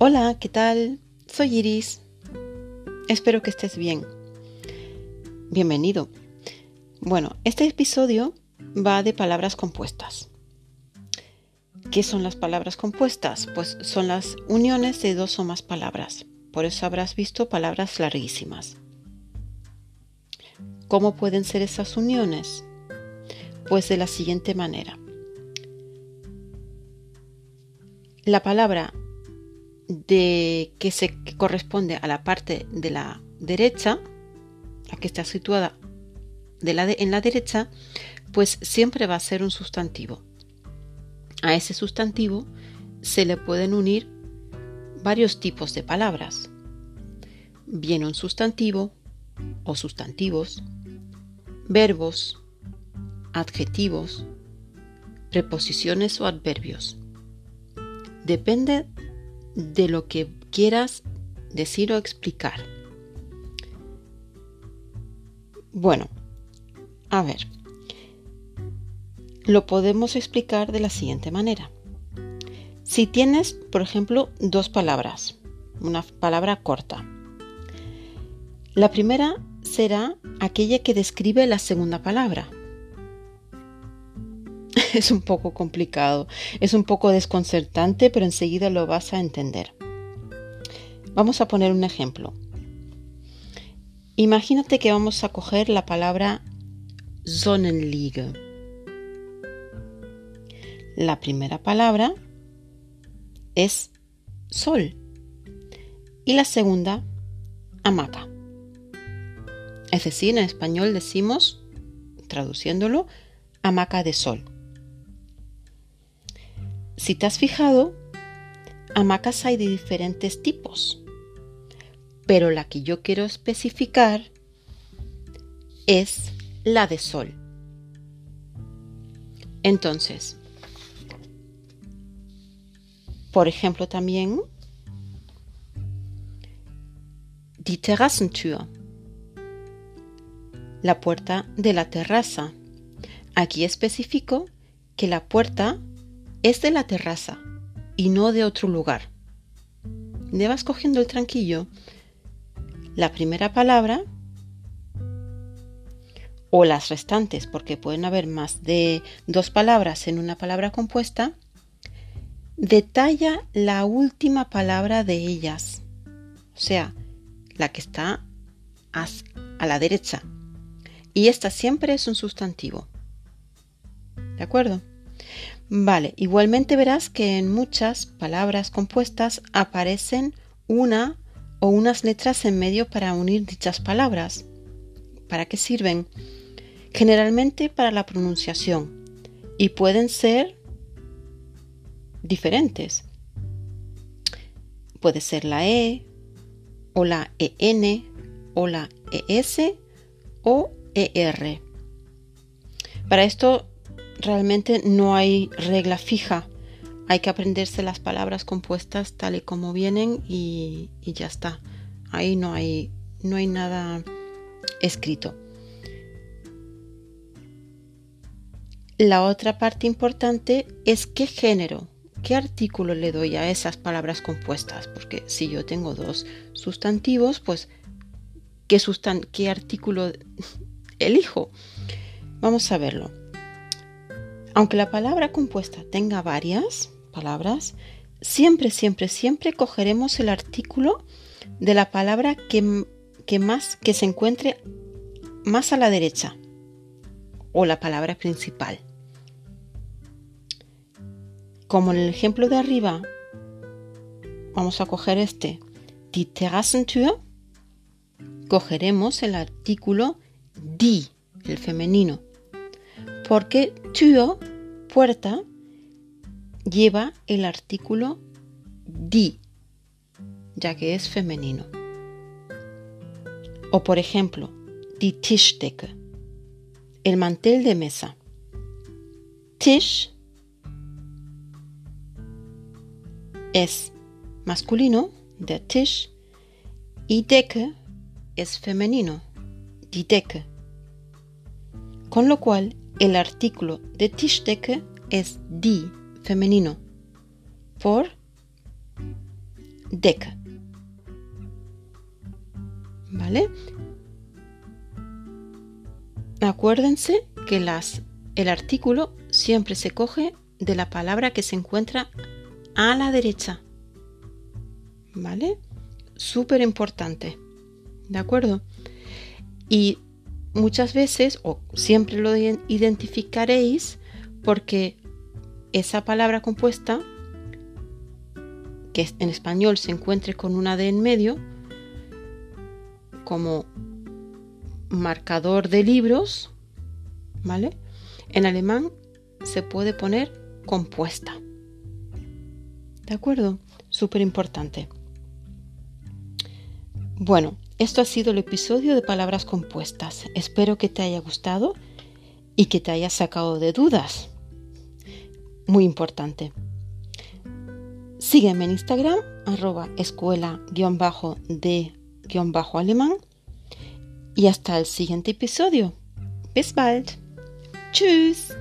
Hola, ¿qué tal? Soy Iris. Espero que estés bien. Bienvenido. Bueno, este episodio va de palabras compuestas. ¿Qué son las palabras compuestas? Pues son las uniones de dos o más palabras. Por eso habrás visto palabras larguísimas. ¿Cómo pueden ser esas uniones? Pues de la siguiente manera. La palabra de que se corresponde a la parte de la derecha, la que está situada en la derecha, pues siempre va a ser un sustantivo. A ese sustantivo se le pueden unir varios tipos de palabras. Bien un sustantivo o sustantivos, verbos, adjetivos, preposiciones o adverbios. Depende de lo que quieras decir o explicar. Bueno, a ver, lo podemos explicar de la siguiente manera. Si tienes, por ejemplo, dos palabras, una palabra corta, la primera será aquella que describe la segunda palabra. Es un poco complicado, es un poco desconcertante, pero enseguida lo vas a entender. Vamos a poner un ejemplo. Imagínate que vamos a coger la palabra Sonnenliege. La primera palabra es sol y la segunda hamaca. Es decir, en español decimos, traduciéndolo, hamaca de sol. Si te has fijado, hamacas hay de diferentes tipos, pero la que yo quiero especificar es la de sol. Entonces, por ejemplo también, die Terrassentür, la puerta de la terraza. Aquí especifico que la puerta es de la terraza y no de otro lugar. Le vas cogiendo el tranquillo. La primera palabra o las restantes, porque pueden haber más de dos palabras en una palabra compuesta, detalla la última palabra de ellas, o sea, la que está a la derecha. Y esta siempre es un sustantivo. ¿De acuerdo? Vale, igualmente verás que en muchas palabras compuestas aparecen una o unas letras en medio para unir dichas palabras. ¿Para qué sirven? Generalmente para la pronunciación y pueden ser diferentes. Puede ser la E o la EN o la ES o ER. Para esto realmente no hay regla fija. Hay que aprenderse las palabras compuestas tal y como vienen y, ya está. Ahí no hay, no hay nada escrito. La otra parte importante es qué género, qué artículo le doy a esas palabras compuestas, porque si yo tengo dos sustantivos, pues ¿qué, qué artículo elijo? Vamos a verlo. Aunque la palabra compuesta tenga varias palabras, siempre, siempre, siempre cogeremos el artículo de la palabra que, más que se encuentre más a la derecha o la palabra principal. Como en el ejemplo de arriba, vamos a coger este, die Terrassentür, cogeremos el artículo die, el femenino, porque Tür, puerta, lleva el artículo die, ya que es femenino. O por ejemplo, die Tischdecke, el mantel de mesa. Tisch es masculino, der Tisch, y Decke es femenino, die Decke. Con lo cual, el artículo de Tischdecke es die, femenino, por Decke. ¿Vale? Acuérdense que las, el artículo siempre se coge de la palabra que se encuentra a la derecha. ¿Vale? Súper importante. ¿De acuerdo? Y muchas veces, o siempre lo identificaréis, porque esa palabra compuesta, que en español se encuentre con una D en medio, como marcador de libros, ¿vale? En alemán se puede poner compuesta. ¿De acuerdo? Súper importante. Bueno, esto ha sido el episodio de palabras compuestas. Espero que te haya gustado y que te haya sacado de dudas. Muy importante. Sígueme en Instagram, arroba escuela-de-alemán. Y hasta el siguiente episodio. Bis bald. Tschüss.